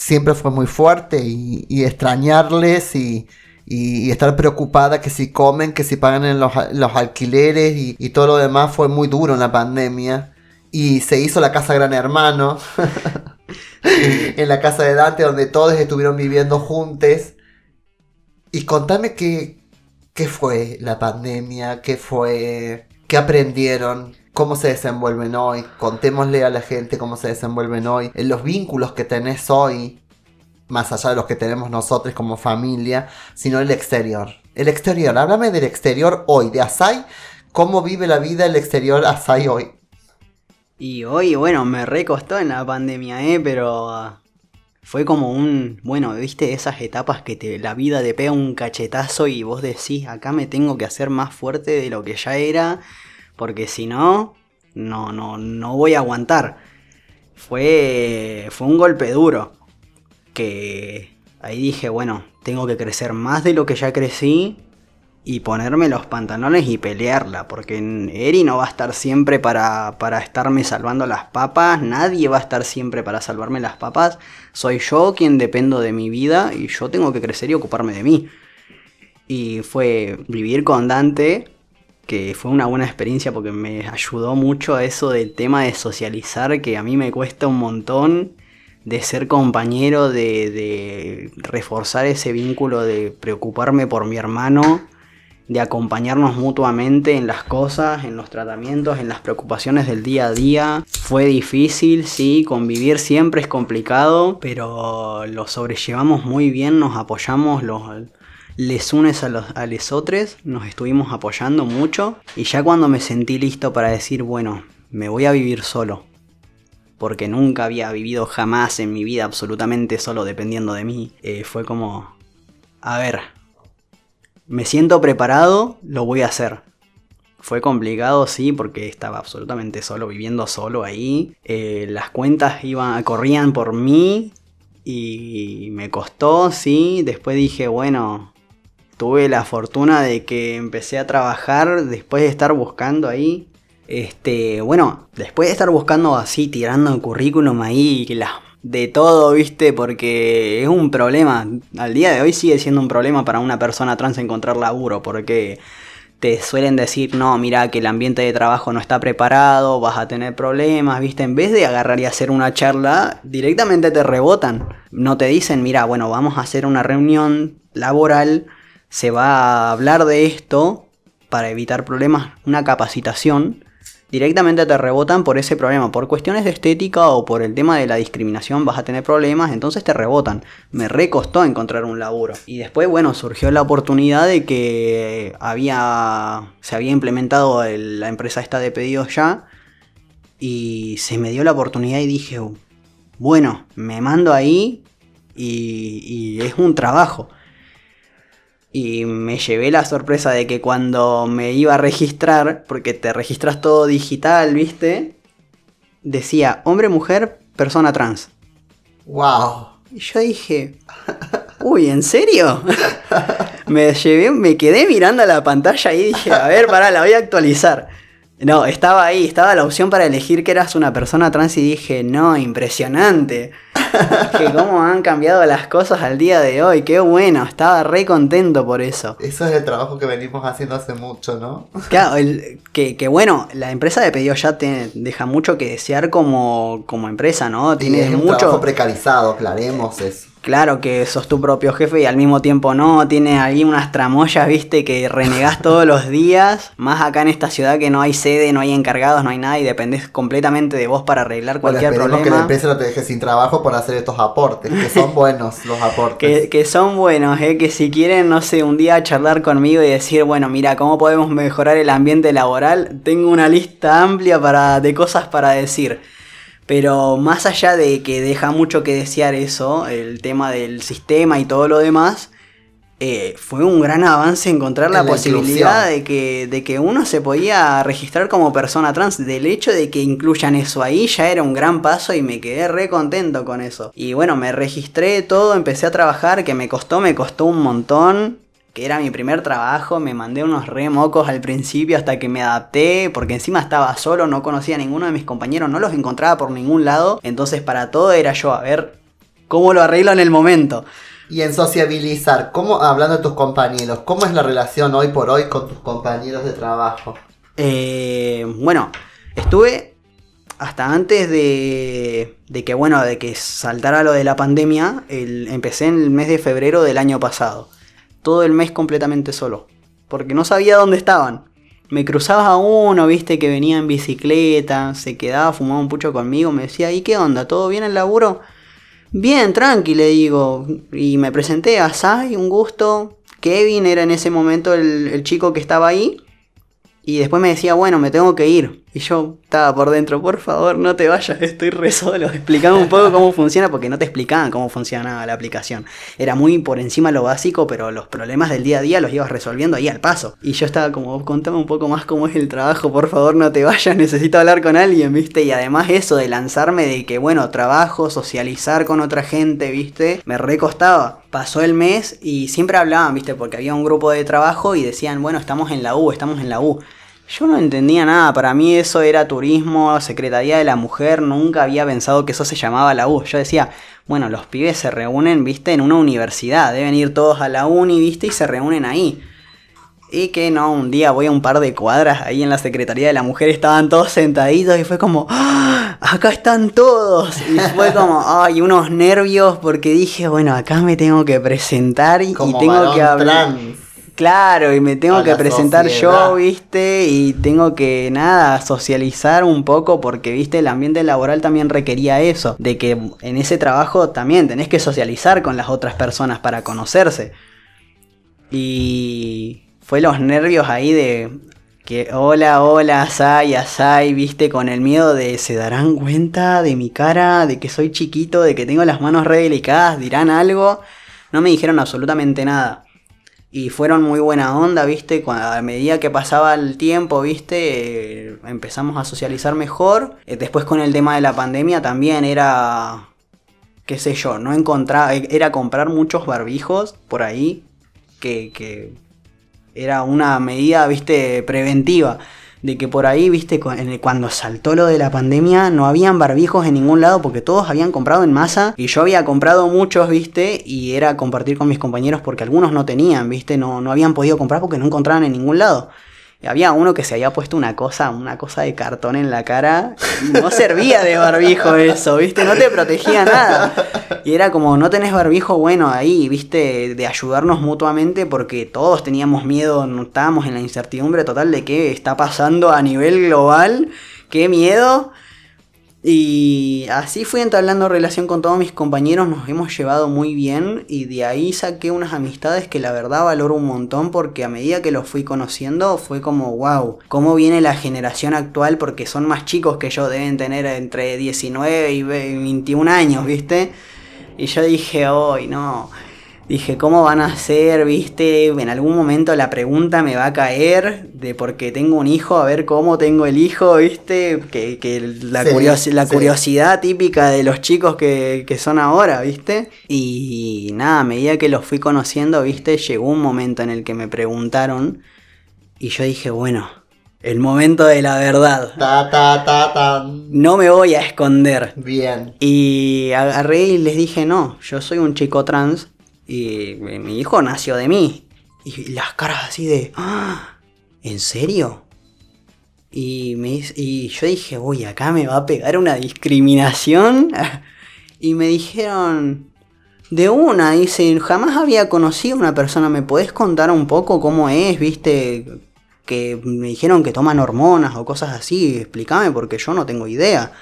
siempre fue muy fuerte y, extrañarles y, estar preocupada que si comen, que si pagan en los, alquileres y, todo lo demás fue muy duro en la pandemia. Y se hizo la casa Gran Hermano en la casa de Dante donde todos estuvieron viviendo juntos Y contame qué, qué fue la pandemia, qué fue, qué aprendieron, cómo se desenvuelven hoy. Contémosle a la gente cómo se desenvuelven hoy, en los vínculos que tenés hoy, más allá de los que tenemos nosotros como familia, sino el exterior. El exterior, háblame del exterior hoy, de Asai, cómo vive la vida el exterior Asai hoy. Y hoy, bueno, me recostó en la pandemia, ¿eh? Pero ah, fue como un, bueno, viste esas etapas que la vida te pega un cachetazo y vos decís, acá me tengo que hacer más fuerte de lo que ya era, porque si no, no, no, no voy a aguantar. Fue, fue un golpe duro, que ahí dije, bueno, tengo que crecer más de lo que ya crecí y ponerme los pantalones y pelearla, porque Eri no va a estar siempre para, para estarme salvando las papas, nadie va a estar siempre para salvarme las papas, soy yo quien dependo de mi vida y yo tengo que crecer y ocuparme de mí. Y fue vivir con Dante, que fue una buena experiencia porque me ayudó mucho a eso del tema de socializar, que a mí me cuesta un montón de ser compañero, de, de reforzar ese vínculo, de preocuparme por mi hermano de acompañarnos mutuamente en las cosas, en los tratamientos, en las preocupaciones del día a día. Fue difícil, sí, convivir siempre es complicado, pero lo sobrellevamos muy bien, nos apoyamos los les unes a los a otros, nos estuvimos apoyando mucho y ya cuando me sentí listo para decir, bueno, me voy a vivir solo, porque nunca había vivido jamás en mi vida absolutamente solo dependiendo de mí, eh, fue como, a ver, me siento preparado, lo voy a hacer. Fue complicado, sí, porque estaba absolutamente solo, viviendo solo ahí. Eh, las cuentas iban, corrían por mí y me costó, sí. Después dije, bueno, tuve la fortuna de que empecé a trabajar después de estar buscando ahí. Este, bueno, después de estar buscando así, tirando el currículum ahí, de todo, ¿viste? Porque es un problema. Al día de hoy sigue siendo un problema para una persona trans encontrar laburo, porque te suelen decir, no, mira que el ambiente de trabajo no está preparado, vas a tener problemas, ¿viste? En vez de agarrar y hacer una charla, directamente te rebotan. No te dicen, mira, bueno, vamos a hacer una reunión laboral, se va a hablar de esto para evitar problemas, una capacitación directamente te rebotan por ese problema. Por cuestiones de estética o por el tema de la discriminación vas a tener problemas, entonces te rebotan. Me recostó encontrar un laburo. Y después, bueno, surgió la oportunidad de que había. se había implementado la empresa esta de pedidos ya. Y se me dio la oportunidad y dije, bueno, me mando ahí y, y es un trabajo. Y me llevé la sorpresa de que cuando me iba a registrar, porque te registras todo digital, ¿viste? Decía hombre, mujer, persona trans. ¡Wow! Y yo dije, uy, ¿en serio? me llevé, me quedé mirando a la pantalla y dije, a ver, pará, la voy a actualizar. No, estaba ahí, estaba la opción para elegir que eras una persona trans y dije, no, impresionante. que cómo han cambiado las cosas al día de hoy, qué bueno, estaba re contento por eso. Eso es el trabajo que venimos haciendo hace mucho, ¿no? Claro, que, que bueno, la empresa de pedido ya te deja mucho que desear como, como empresa, ¿no? Tiene mucho... trabajo precarizado, aclaremos eso. Claro que sos tu propio jefe y al mismo tiempo no, tienes ahí unas tramoyas, viste, que renegás todos los días, más acá en esta ciudad que no hay sede, no hay encargados, no hay nada y dependés completamente de vos para arreglar cualquier bueno, problema. que la empresa no te deje sin trabajo por hacer estos aportes, que son buenos los aportes. que, que, son buenos, eh, que si quieren, no sé, un día charlar conmigo y decir, bueno, mira, ¿cómo podemos mejorar el ambiente laboral? Tengo una lista amplia para, de cosas para decir. Pero más allá de que deja mucho que desear eso, el tema del sistema y todo lo demás, eh, fue un gran avance encontrar la, posibilidad de que, de que uno se podía registrar como persona trans. Del hecho de que incluyan eso ahí ya era un gran paso y me quedé re contento con eso. Y bueno, me registré todo, empecé a trabajar, que me costó, me costó un montón que era mi primer trabajo, me mandé unos remocos al principio hasta que me adapté, porque encima estaba solo, no conocía a ninguno de mis compañeros, no los encontraba por ningún lado, entonces para todo era yo, a ver cómo lo arreglo en el momento. Y en sociabilizar, ¿cómo, hablando de tus compañeros, cómo es la relación hoy por hoy con tus compañeros de trabajo? Eh, bueno, estuve hasta antes de, de, que, bueno, de que saltara lo de la pandemia, el, empecé en el mes de febrero del año pasado todo el mes completamente solo. Porque no sabía dónde estaban. Me cruzaba uno, viste, que venía en bicicleta, se quedaba, fumaba un pucho conmigo, me decía, ¿y qué onda? ¿Todo bien el laburo? Bien, tranqui, le digo. Y me presenté a Sai, un gusto. Kevin era en ese momento el, el chico que estaba ahí. Y después me decía, bueno, me tengo que ir. Y yo estaba por dentro, por favor, no te vayas, estoy re solo. Explicame un poco cómo funciona, porque no te explicaban cómo funcionaba la aplicación. Era muy por encima lo básico, pero los problemas del día a día los ibas resolviendo ahí al paso. Y yo estaba como, contame un poco más cómo es el trabajo, por favor, no te vayas, necesito hablar con alguien, ¿viste? Y además eso de lanzarme de que, bueno, trabajo, socializar con otra gente, ¿viste? Me recostaba. Pasó el mes y siempre hablaban, ¿viste? Porque había un grupo de trabajo y decían, bueno, estamos en la U, estamos en la U. Yo no entendía nada, para mí eso era turismo, Secretaría de la Mujer, nunca había pensado que eso se llamaba la U. Yo decía, bueno, los pibes se reúnen, viste, en una universidad, deben ir todos a la uni, viste, y se reúnen ahí. Y que no, un día voy a un par de cuadras ahí en la Secretaría de la Mujer, estaban todos sentaditos y fue como, ¡Ah! acá están todos. Y fue como, ay, unos nervios porque dije, bueno, acá me tengo que presentar y, Como tengo que hablar. trans. Claro, y me tengo que presentar sociedad. yo, viste, y tengo que, nada, socializar un poco porque, viste, el ambiente laboral también requería eso, de que en ese trabajo también tenés que socializar con las otras personas para conocerse. Y fue los nervios ahí de que, hola, hola, asai, asai, viste, con el miedo de, ¿se darán cuenta de mi cara, de que soy chiquito, de que tengo las manos re delicadas, dirán algo? No me dijeron absolutamente nada. Y fueron muy buena onda, ¿viste? A medida que pasaba el tiempo, ¿viste? Eh, empezamos a socializar mejor. Eh, después con el tema de la pandemia también era, qué sé yo, no encontraba, era comprar muchos barbijos por ahí, que, que era una medida, ¿viste? Preventiva. De que por ahí, viste, cuando saltó lo de la pandemia, no habían barbijos en ningún lado porque todos habían comprado en masa y yo había comprado muchos, viste, y era compartir con mis compañeros porque algunos no tenían, viste, no, no habían podido comprar porque no encontraban en ningún lado. Y había uno que se había puesto una cosa, una cosa de cartón en la cara. No servía de barbijo eso, ¿viste? No te protegía nada. Y era como, no tenés barbijo, bueno, ahí, ¿viste? De ayudarnos mutuamente porque todos teníamos miedo, estábamos en la incertidumbre total de qué está pasando a nivel global. Qué miedo. Y así fui entablando relación con todos mis compañeros, nos hemos llevado muy bien y de ahí saqué unas amistades que la verdad valoro un montón porque a medida que los fui conociendo fue como wow, cómo viene la generación actual porque son más chicos que yo, deben tener entre 19 y 21 años, ¿viste? Y yo dije, hoy no. Dije, ¿cómo van a ser? ¿Viste? En algún momento la pregunta me va a caer de porque tengo un hijo, a ver cómo tengo el hijo, ¿viste? Que, que la, Sí, curiosi- la sí. curiosidad típica de los chicos que, que son ahora, ¿viste? Y nada, a medida que los fui conociendo, ¿viste? Llegó un momento en el que me preguntaron y yo dije, bueno, el momento de la verdad. Ta, ta, ta, tan. No me voy a esconder. Bien. Y agarré y les dije, no, yo soy un chico trans y mi hijo nació de mí. Y las caras así de, "Ah, ¿en serio? Y, me, y yo dije, uy, acá me va a pegar una discriminación. Y me dijeron, de una, dicen, jamás había conocido a una persona, ¿me podés contar un poco cómo es? ¿Viste? Que me dijeron que toman hormonas o cosas así, explícame porque yo no tengo idea.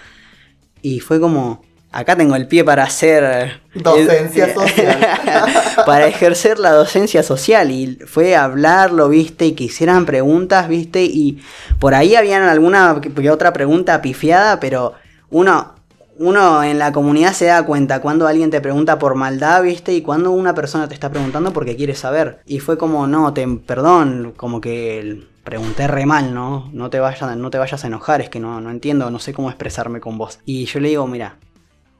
Y fue como, acá tengo el pie para hacer... Docencia social. para ejercer la docencia social y fue hablarlo, viste, y que hicieran preguntas, viste, y por ahí habían alguna que- otra pregunta pifiada, pero uno, uno en la comunidad se da cuenta cuando alguien te pregunta por maldad, viste, y cuando una persona te está preguntando porque quiere saber. Y fue como, no, te, perdón, como que pregunté re mal, ¿no? No te vayas, no te vayas a enojar, es que no, no entiendo, no sé cómo expresarme con vos. Y yo le digo, mira,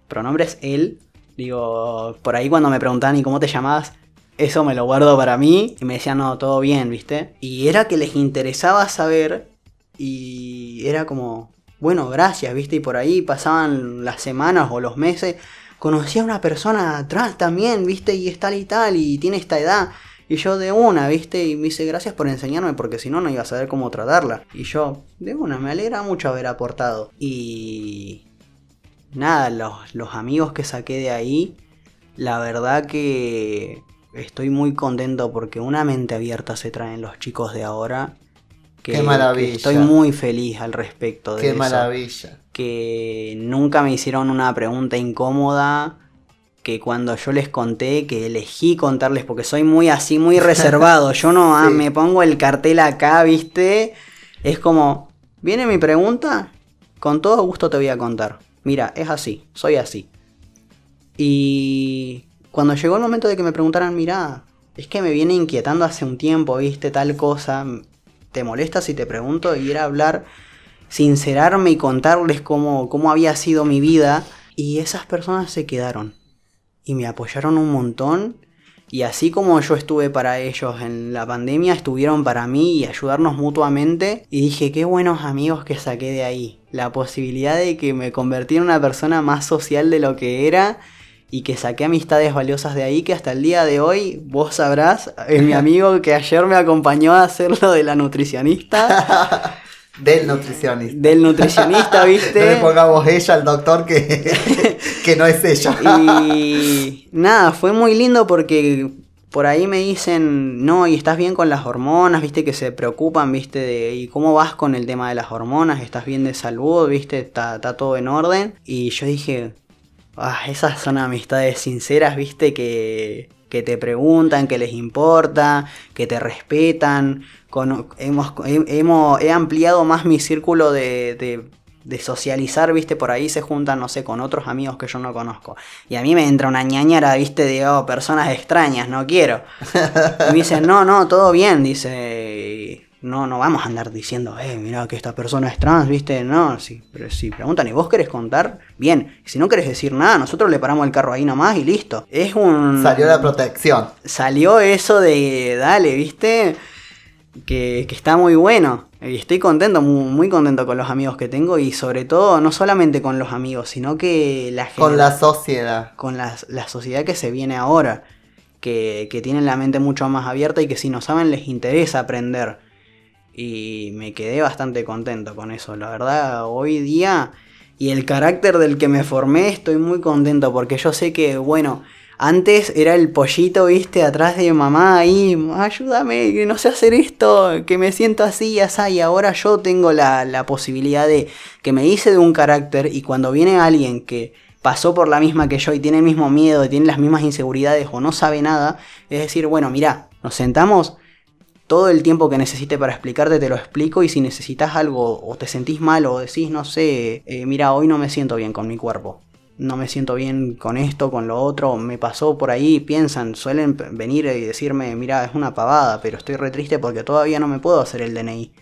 pronombres él. Digo, por ahí cuando me preguntaban y cómo te llamabas, eso me lo guardo para mí. Y me decían, no, todo bien, ¿viste? Y era que les interesaba saber. Y era como, bueno, gracias, ¿viste? Y por ahí pasaban las semanas o los meses. Conocí a una persona trans también, ¿viste? Y es tal y tal, y tiene esta edad. Y yo de una, ¿viste? Y me dice, gracias por enseñarme, porque si no, no iba a saber cómo tratarla. Y yo, de una, me alegra mucho haber aportado. Y nada, los, los amigos que saqué de ahí, la verdad que estoy muy contento porque una mente abierta se traen los chicos de ahora. Que, Qué maravilla. que estoy muy feliz al respecto de Qué eso. maravilla. Que nunca me hicieron una pregunta incómoda. Que cuando yo les conté, que elegí contarles, porque soy muy así, muy reservado. Yo no ah, me pongo el cartel acá, ¿viste? Es como, viene mi pregunta, con todo gusto te voy a contar. Mira, es así, soy así. Y cuando llegó el momento de que me preguntaran, mira, es que me viene inquietando hace un tiempo, viste, tal cosa, ¿te molesta si te pregunto? Y era hablar, sincerarme y contarles cómo, cómo había sido mi vida. Y esas personas se quedaron y me apoyaron un montón. Y así como yo estuve para ellos en la pandemia, estuvieron para mí y ayudarnos mutuamente. Y dije, qué buenos amigos que saqué de ahí. La posibilidad de que me convertí en una persona más social de lo que era. Y que saqué amistades valiosas de ahí que hasta el día de hoy, vos sabrás, es mi amigo que ayer me acompañó a hacer lo de la nutricionista. Del nutricionista. Del nutricionista, No le ¿viste? pongamos ella al doctor que, que no es ella. Y nada, fue muy lindo porque por ahí me dicen, no, y estás bien con las hormonas, viste que se preocupan, viste, de, y cómo vas con el tema de las hormonas, estás bien de salud, viste, está, todo en orden. Y yo dije, ah, esas son amistades sinceras, viste, que, que te preguntan, que les importa, que te respetan. Con, hemos, he- hemos, he ampliado más mi círculo de, de, de socializar, viste, por ahí se juntan, no sé, con otros amigos que yo no conozco. Y a mí me entra una ñañara, viste, de oh, personas extrañas, no quiero. Y me dicen, no, no, todo bien, dice. No, no vamos a andar diciendo, eh, mira que esta persona es trans, viste, no, sí, pero si preguntan, ¿y vos querés contar? Bien, si no querés decir nada, nosotros le paramos el carro ahí nomás y listo. Es un... Salió la protección. Salió eso de, dale, viste, que, que está muy bueno. Y estoy contento, muy, muy contento con los amigos que tengo y sobre todo, no solamente con los amigos, sino que la Con genera- la sociedad. con la, la sociedad que se viene ahora, que, que tienen la mente mucho más abierta y que si no saben les interesa aprender. Y me quedé bastante contento con eso, la verdad, hoy día y el carácter del que me formé estoy muy contento porque yo sé que, bueno, antes era el pollito, viste, atrás de mamá ahí, ayúdame, que no sé hacer esto, que me siento así así, y ahora yo tengo la, la posibilidad de que me hice de un carácter y cuando viene alguien que pasó por la misma que yo y tiene el mismo miedo, y tiene las mismas inseguridades o no sabe nada, es decir, bueno, mira, nos sentamos, todo el tiempo que necesite para explicarte te lo explico y si necesitas algo o te sentís mal o decís, no sé, eh, mira, hoy no me siento bien con mi cuerpo. No me siento bien con esto, con lo otro, me pasó por ahí, piensan, suelen venir y decirme, mira, es una pavada, pero estoy re triste porque todavía no me puedo hacer el DNI.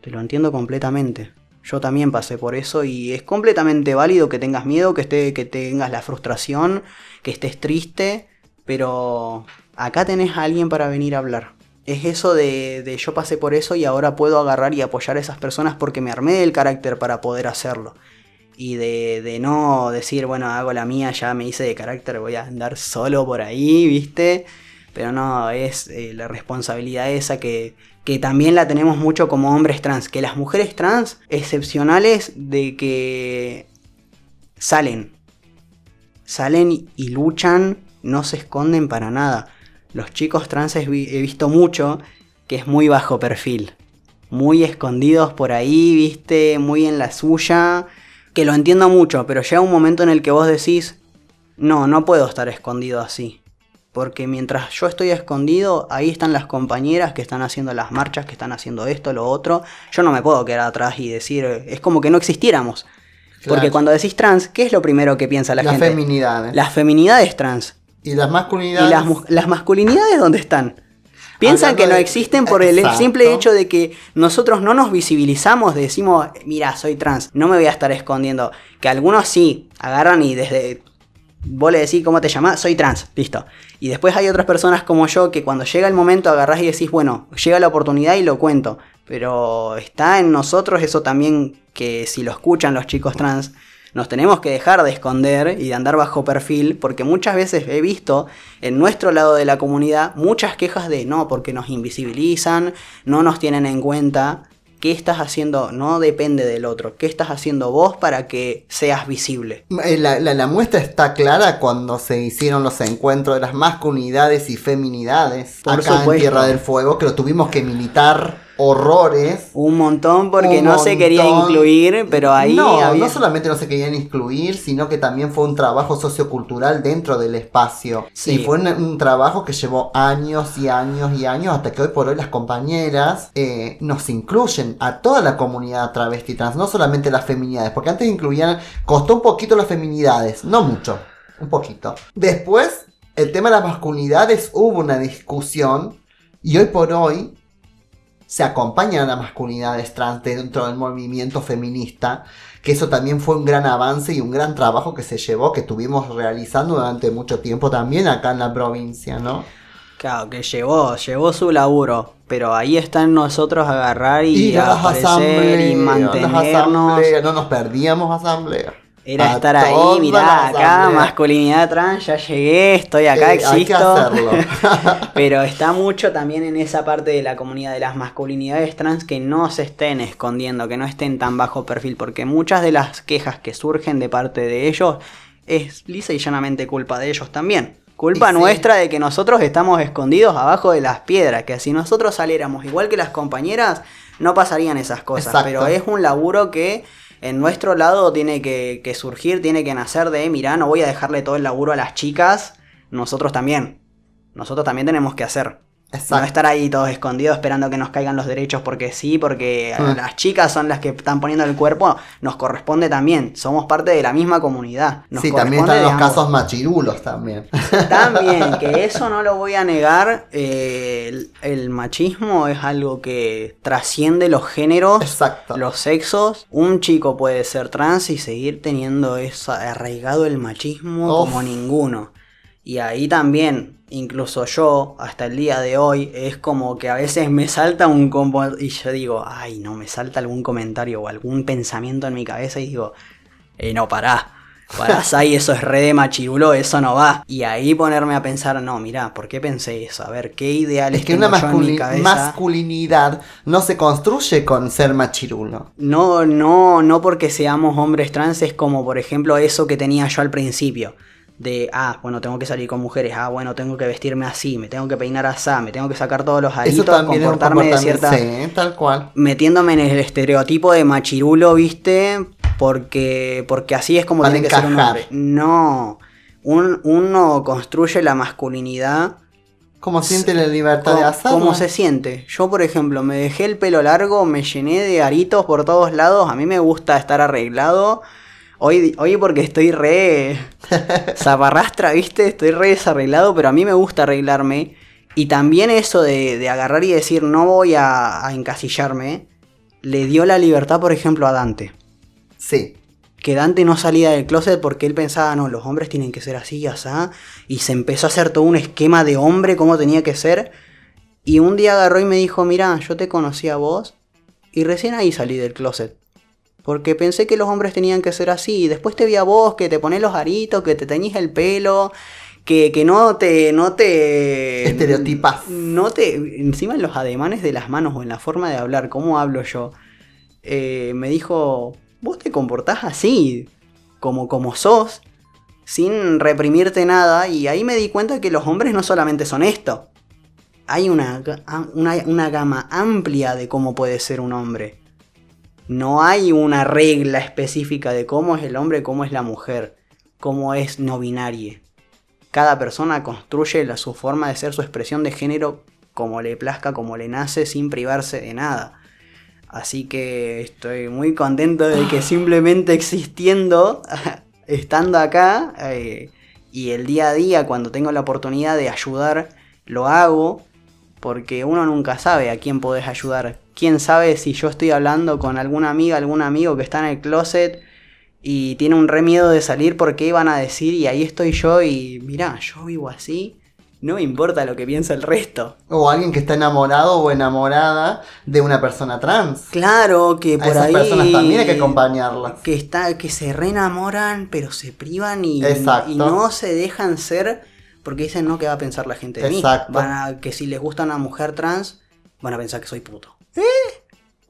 Te lo entiendo completamente. Yo también pasé por eso y es completamente válido que tengas miedo, que, esté, que tengas la frustración, que estés triste, pero acá tenés a alguien para venir a hablar. Es eso de, de yo pasé por eso y ahora puedo agarrar y apoyar a esas personas porque me armé el carácter para poder hacerlo. Y de, de no decir, bueno, hago la mía, ya me hice de carácter, voy a andar solo por ahí, ¿viste? Pero no, es eh, la responsabilidad esa que, que también la tenemos mucho como hombres trans. Que las mujeres trans, excepcionales de que salen. Salen y luchan, no se esconden para nada. Los chicos trans he vi- he visto mucho que es muy bajo perfil. Muy escondidos por ahí, viste, muy en la suya. Que lo entiendo mucho, pero llega un momento en el que vos decís, no, no puedo estar escondido así. Porque mientras yo estoy escondido, ahí están las compañeras que están haciendo las marchas, que están haciendo esto, lo otro. Yo no me puedo quedar atrás y decir, es como que no existiéramos. Porque cuando decís trans, ¿qué es lo primero que piensa la Las gente? feminidades. Las feminidades trans. Y las ¿Y masculinidades. las, mu- las masculinidades dónde están? Piensan que no de- existen por el simple hecho de que nosotros no nos visibilizamos, decimos, mira, soy trans, no me voy a estar escondiendo. Que algunos sí, agarran y desde... Vos le decís cómo te llamás, soy trans, listo. Y después hay otras personas como yo que cuando llega el momento agarrás y decís, bueno, llega la oportunidad y lo cuento. Pero está en nosotros eso también que si lo escuchan los chicos trans, nos tenemos que dejar de esconder y de andar bajo perfil, porque muchas veces he visto en nuestro lado de la comunidad muchas quejas de no, porque nos invisibilizan, no nos tienen en cuenta. ¿qué estás haciendo? No depende del otro. ¿Qué estás haciendo vos para que seas visible? Eh, La, la- la muestra está clara cuando se hicieron los encuentros de las masculinidades y feminidades Por acá en. Tierra del Fuego, que lo tuvimos que militar horrores. Un montón porque Un no se quería incluir, pero ahí no, había... no solamente no se querían incluir, sino que también fue un trabajo sociocultural dentro del espacio. Sí. Y fue un, un trabajo que llevó años y años y años hasta que hoy por hoy las compañeras eh, nos incluyen a toda la comunidad travesti trans, no solamente las feminidades, porque antes incluían, costó un poquito las feminidades, no mucho, un poquito. Después, el tema de las masculinidades hubo una discusión y hoy por hoy se acompañan a las masculinidades trans dentro del movimiento feminista, que eso también fue un gran avance y un gran trabajo que se llevó, que estuvimos realizando durante mucho tiempo también acá en la provincia, ¿no? Claro, que llevó, llevó su laburo, pero ahí está en nosotros agarrar y, las aparecer y mantenernos. no nos perdíamos asamblea. Era A estar ahí, mirá, acá, masculinidad trans, ya llegué, estoy acá, Eh, hay que existo. hacerlo. Pero está mucho también en esa parte de la comunidad de las masculinidades trans que no se estén escondiendo, que no estén tan bajo perfil, porque muchas de las quejas que surgen de parte de ellos es lisa y llanamente culpa de ellos también. Culpa Y sí. nuestra de que nosotros estamos escondidos abajo de las piedras, que si nosotros saliéramos igual que las compañeras, no pasarían esas cosas. Exacto. Pero es un laburo que en nuestro lado tiene que, surgir, tiene que nacer de, mirá, no voy a dejarle todo el laburo a las chicas, nosotros también. Nosotros también tenemos que hacer. No estar ahí todos escondidos esperando que nos caigan los derechos porque sí, porque Mm. las chicas son las que están poniendo el cuerpo, nos corresponde también. Somos parte de la misma comunidad. Nos sí, también están los ambos. casos machirulos también. También, que eso no lo voy a negar. eh, el, el machismo es algo que trasciende los géneros, Exacto. los sexos. Un chico puede ser trans y seguir teniendo eso arraigado el machismo Uf. como ninguno. Y ahí también, incluso yo, hasta el día de hoy, es como que a veces me salta un combo y yo digo, ay, no, me salta algún comentario o algún pensamiento en mi cabeza y digo, eh, no, pará. Pará, Sai, eso es re de machirulo, eso no va. Y ahí ponerme a pensar, no, mirá, ¿por qué pensé eso? A ver, ¿qué ideales Es que tengo una yo en mi cabeza? masculinidad no se construye con ser machirulo. No, no, no porque seamos hombres trans, es como por ejemplo eso que tenía yo al principio. De, ah, bueno, tengo que salir con mujeres, ah, bueno, tengo que vestirme así, me tengo que peinar así, me tengo que sacar todos los aritos, comportarme de cierta... Sí, tal cual. Metiéndome en el estereotipo de machirulo, ¿viste? Porque, porque así es como Para tiene que ser un hombre. No, un- uno construye la masculinidad Como siente la libertad de ¿Cómo, hacerlo. cómo se siente? Yo, por ejemplo, me dejé el pelo largo, me llené de aritos por todos lados. A mí me gusta estar arreglado. Hoy, hoy porque estoy re zaparrastra, ¿viste? Estoy re desarreglado, pero a mí me gusta arreglarme. Y también eso de, de agarrar y decir no voy a, a encasillarme, le dio la libertad, por ejemplo, a Dante. Sí. Que Dante no salía del closet porque él pensaba, no, los hombres tienen que ser así, asá. Y se empezó a hacer todo un esquema de hombre, cómo tenía que ser. Y un día agarró y me dijo, mira, yo te conocí a vos y recién ahí salí del closet. Porque pensé que los hombres tenían que ser así. Y después te vi a vos, que te pones los aritos, que te teñís el pelo, que, que no te... No te Estereotipas. No te... Encima en los ademanes de las manos o en la forma de hablar, cómo hablo yo. eh, me dijo, vos te comportás así, como, como sos, sin reprimirte nada. Y ahí me di cuenta que los hombres no solamente son esto. Hay una, una, una gama amplia de cómo puede ser un hombre. No hay una regla específica de cómo es el hombre, cómo es la mujer, cómo es no binaria. Cada persona construye la, su forma de ser, su expresión de género como le plazca, como le nace, sin privarse de nada. Así que estoy muy contento de que simplemente existiendo, estando acá, eh, y el día a día, cuando tengo la oportunidad de ayudar, lo hago, porque uno nunca sabe a quién podés ayudar. Quién sabe si yo estoy hablando con alguna amiga, algún amigo que está en el closet y tiene un re miedo de salir porque iban a decir y ahí estoy yo y mirá, yo vivo así, no me importa lo que piensa el resto. O alguien que está enamorado o enamorada de una persona trans. Claro que A por esas ahí personas también hay que acompañarlas. que está que se reenamoran pero se privan y, no se dejan ser porque dicen no qué va a pensar la gente de Exacto. mí van a que si les gusta una mujer trans van a pensar que soy puto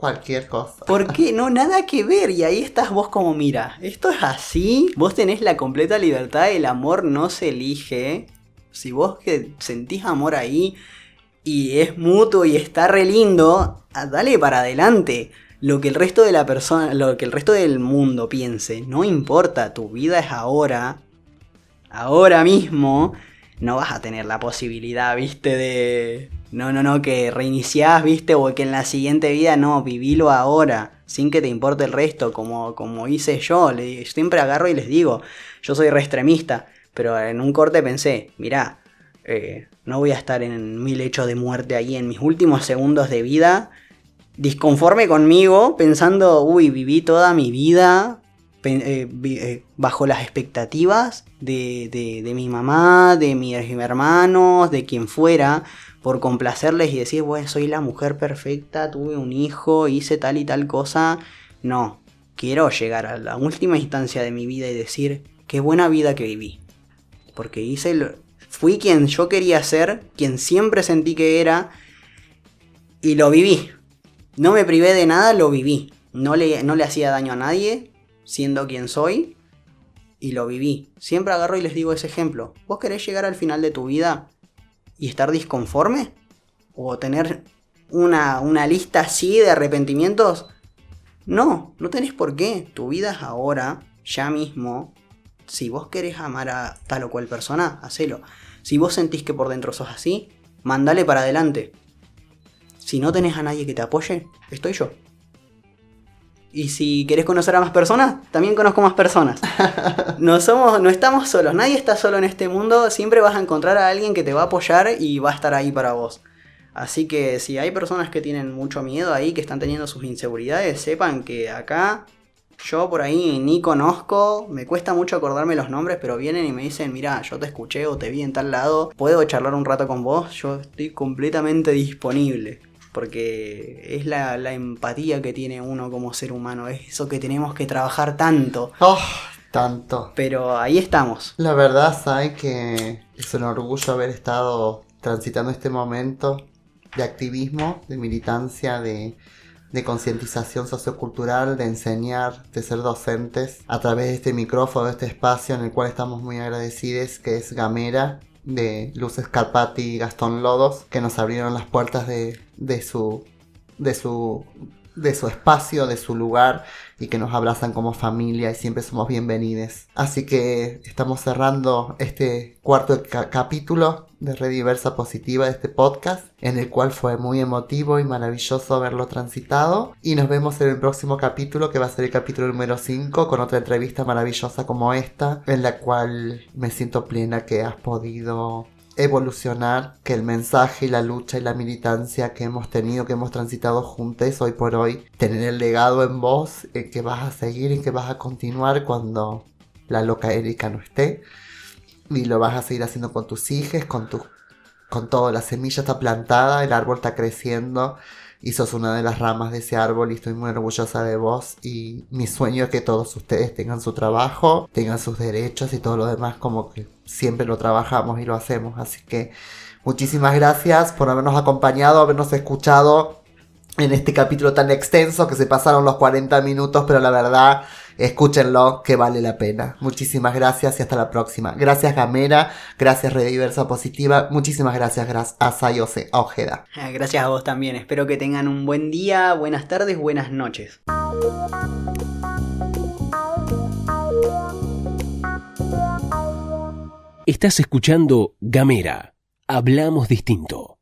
Cualquier cosa. ¿Por qué? No, nada que ver. Y ahí estás vos como, mira, esto es así. Vos tenés la completa libertad, el amor no se elige. Si vos que sentís amor ahí y es mutuo y está re lindo, ah, dale para adelante. Lo que el resto de la persona, lo que el resto del mundo piense, no importa, tu vida es ahora. Ahora mismo no vas a tener la posibilidad, viste, de no, no, no, que reiniciás, viste, o que en la siguiente vida no, vivilo ahora, sin que te importe el resto, como, como hice yo. Siempre agarro y les digo, yo soy re extremista, pero en un corte pensé, mirá, eh, no voy a estar en mil hechos de muerte ahí en mis últimos segundos de vida, disconforme conmigo, pensando, uy, viví toda mi vida eh, eh, bajo las expectativas de, de, de mi mamá, de mis hermanos, de quien fuera por complacerles y decir, bueno, soy la mujer perfecta, tuve un hijo, hice tal y tal cosa. No, quiero llegar a la última instancia de mi vida y decir, qué buena vida que viví. Porque hice, lo, fui quien yo quería ser, quien siempre sentí que era, y lo viví. No me privé de nada, lo viví. No le, no le hacía daño a nadie, siendo quien soy, y lo viví. Siempre agarro y les digo ese ejemplo. ¿Vos querés llegar al final de tu vida? Y estar disconforme? ¿O tener una, una lista así de arrepentimientos? No, no tenés por qué. Tu vida es ahora, ya mismo. Si vos querés amar a tal o cual persona, hacelo. Si vos sentís que por dentro sos así, mandale para adelante. Si no tenés a nadie que te apoye, estoy yo. Y si querés conocer a más personas, también conozco más personas. No somos, no estamos solos, nadie está solo en este mundo, siempre vas a encontrar a alguien que te va a apoyar y va a estar ahí para vos. Así que si hay personas que tienen mucho miedo ahí, que están teniendo sus inseguridades, sepan que acá yo por ahí ni conozco, me cuesta mucho acordarme los nombres, pero vienen y me dicen, mira, yo te escuché o te vi en tal lado, puedo charlar un rato con vos, yo estoy completamente disponible porque es la, empatía que tiene uno como ser humano, es eso que tenemos que trabajar tanto. Oh, tanto. Pero ahí estamos. La verdad, sabe que es un orgullo haber estado transitando este momento de activismo, de militancia, de, de concientización sociocultural, de enseñar, de ser docentes a través de este micrófono, de este espacio en el cual estamos muy agradecidos, que es Gamera, de Luces Carpati y Gastón Lodos, que nos abrieron las puertas de, de, su, de, su, de su espacio, de su lugar y que nos abrazan como familia y siempre somos bienvenidos. Así que estamos cerrando este cuarto capítulo de Rediversa Positiva de este podcast, en el cual fue muy emotivo y maravilloso haberlo transitado. Y nos vemos en el próximo capítulo, que va a ser el capítulo número 5, con otra entrevista maravillosa como esta, en la cual me siento plena que has podido evolucionar, que el mensaje y la lucha y la militancia que hemos tenido, que hemos transitado juntos hoy por hoy, tener el legado en vos, eh, que vas a seguir y que vas a continuar cuando la loca Erika no esté. Y lo vas a seguir haciendo con tus hijos, con tu, con todo. La semilla está plantada, el árbol está creciendo y sos una de las ramas de ese árbol y estoy muy orgullosa de vos y mi sueño es que todos ustedes tengan su trabajo, tengan sus derechos y todo lo demás como que siempre lo trabajamos y lo hacemos. Así que muchísimas gracias por habernos acompañado, habernos escuchado en este capítulo tan extenso que se pasaron los 40 minutos, pero la verdad Escúchenlo, que vale la pena. Muchísimas gracias y hasta la próxima. Gracias Gamera, gracias Rediversa Positiva, muchísimas gracias, gracias a Sayose Ojeda. Ah, gracias a vos también, espero que tengan un buen día, buenas tardes, buenas noches. Estás escuchando Gamera, hablamos distinto.